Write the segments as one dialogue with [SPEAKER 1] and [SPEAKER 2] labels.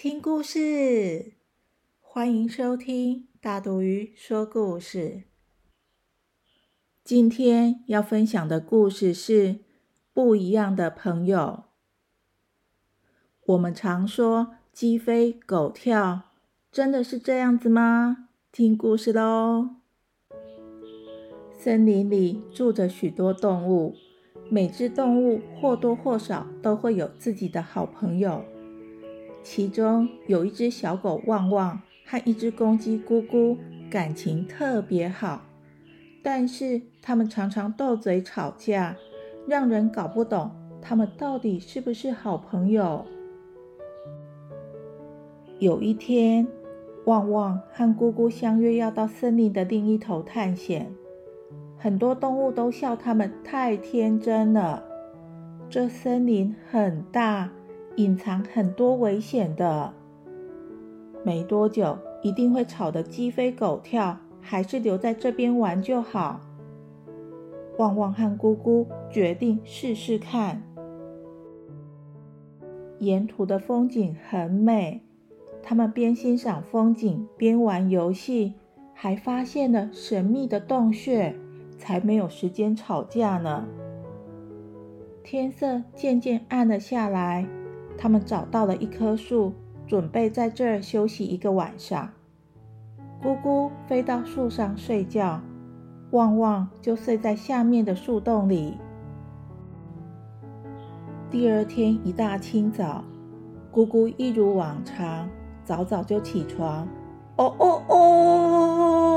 [SPEAKER 1] 听故事！欢迎收听大肚鱼说故事。今天要分享的故事是《不一样的朋友》。我们常说鸡飞狗跳，真的是这样子吗？听故事喽！森林里住着许多动物。每只动物或多或少都会有自己的好朋友，其中有一只小狗旺旺和一只公鸡咕咕感情特别好，但是它们常常斗嘴吵架，让人搞不懂它们到底是不是好朋友。有一天，旺旺和咕咕相约要到森林的另一头探险。很多动物都笑他们太天真了。这森林很大，隐藏很多危险的。没多久，一定会吵得鸡飞狗跳，还是留在这边玩就好。旺旺和姑姑决定试试看。沿途的风景很美，他们边欣赏风景边玩游戏，还发现了神秘的洞穴。才没有时间吵架呢。天色渐渐暗了下来，他们找到了一棵树，准备在这儿休息一个晚上。咕咕飞到树上睡觉，旺旺就睡在下面的树洞里。第二天一大清早，咕咕一如往常，早早就起床。哦哦哦！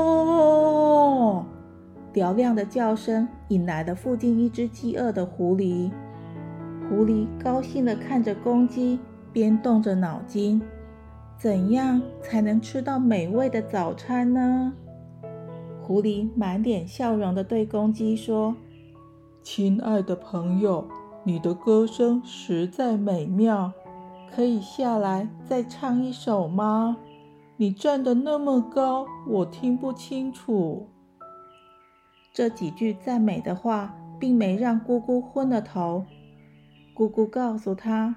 [SPEAKER 1] 嘹亮的叫声引来了附近一只饥饿的狐狸。狐狸高兴地看着公鸡，边动着脑筋：怎样才能吃到美味的早餐呢？狐狸满脸笑容地对公鸡说：“
[SPEAKER 2] 亲爱的朋友，你的歌声实在美妙，可以下来再唱一首吗？你站得那么高，我听不清楚。”
[SPEAKER 1] 这几句赞美的话，并没让咕咕昏了头。姑姑告诉他：“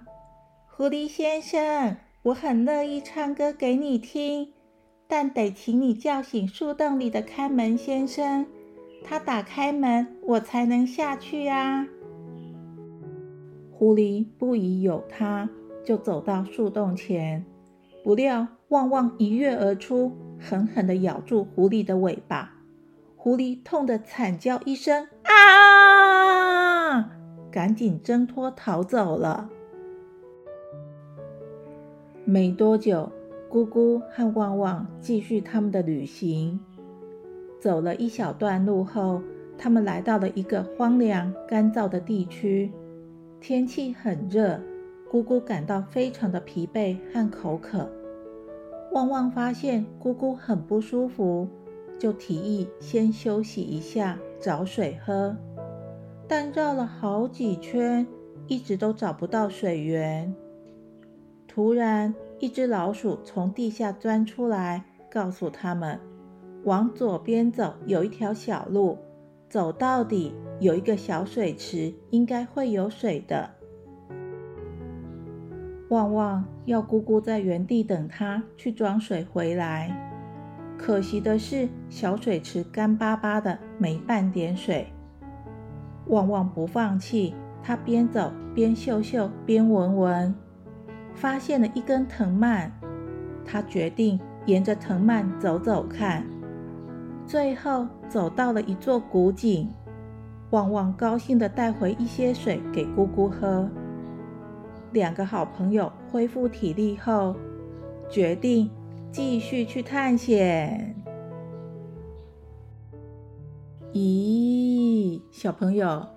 [SPEAKER 1] 狐狸先生，我很乐意唱歌给你听，但得请你叫醒树洞里的看门先生，他打开门，我才能下去啊。”狐狸不疑有他，就走到树洞前。不料旺旺一跃而出，狠狠地咬住狐狸的尾巴。狐狸痛得惨叫一声，啊！赶紧挣脱逃走了。没多久，姑姑和旺旺继续他们的旅行。走了一小段路后，他们来到了一个荒凉干燥的地区。天气很热，姑姑感到非常的疲惫和口渴。旺旺发现姑姑很不舒服。就提议先休息一下，找水喝。但绕了好几圈，一直都找不到水源。突然，一只老鼠从地下钻出来，告诉他们：往左边走，有一条小路，走到底有一个小水池，应该会有水的。旺旺要姑姑在原地等他，去装水回来。可惜的是，小水池干巴巴的，没半点水。旺旺不放弃，他边走边嗅嗅，边闻闻，发现了一根藤蔓。他决定沿着藤蔓走走看。最后走到了一座古井，旺旺高兴地带回一些水给姑姑喝。两个好朋友恢复体力后，决定。继续去探险。咦，小朋友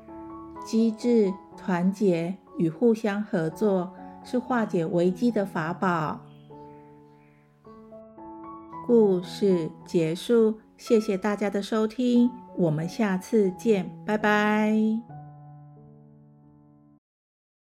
[SPEAKER 1] 机智团结与互相合作是化解危机的法宝。故事结束谢谢大家的收听我们下次见拜拜。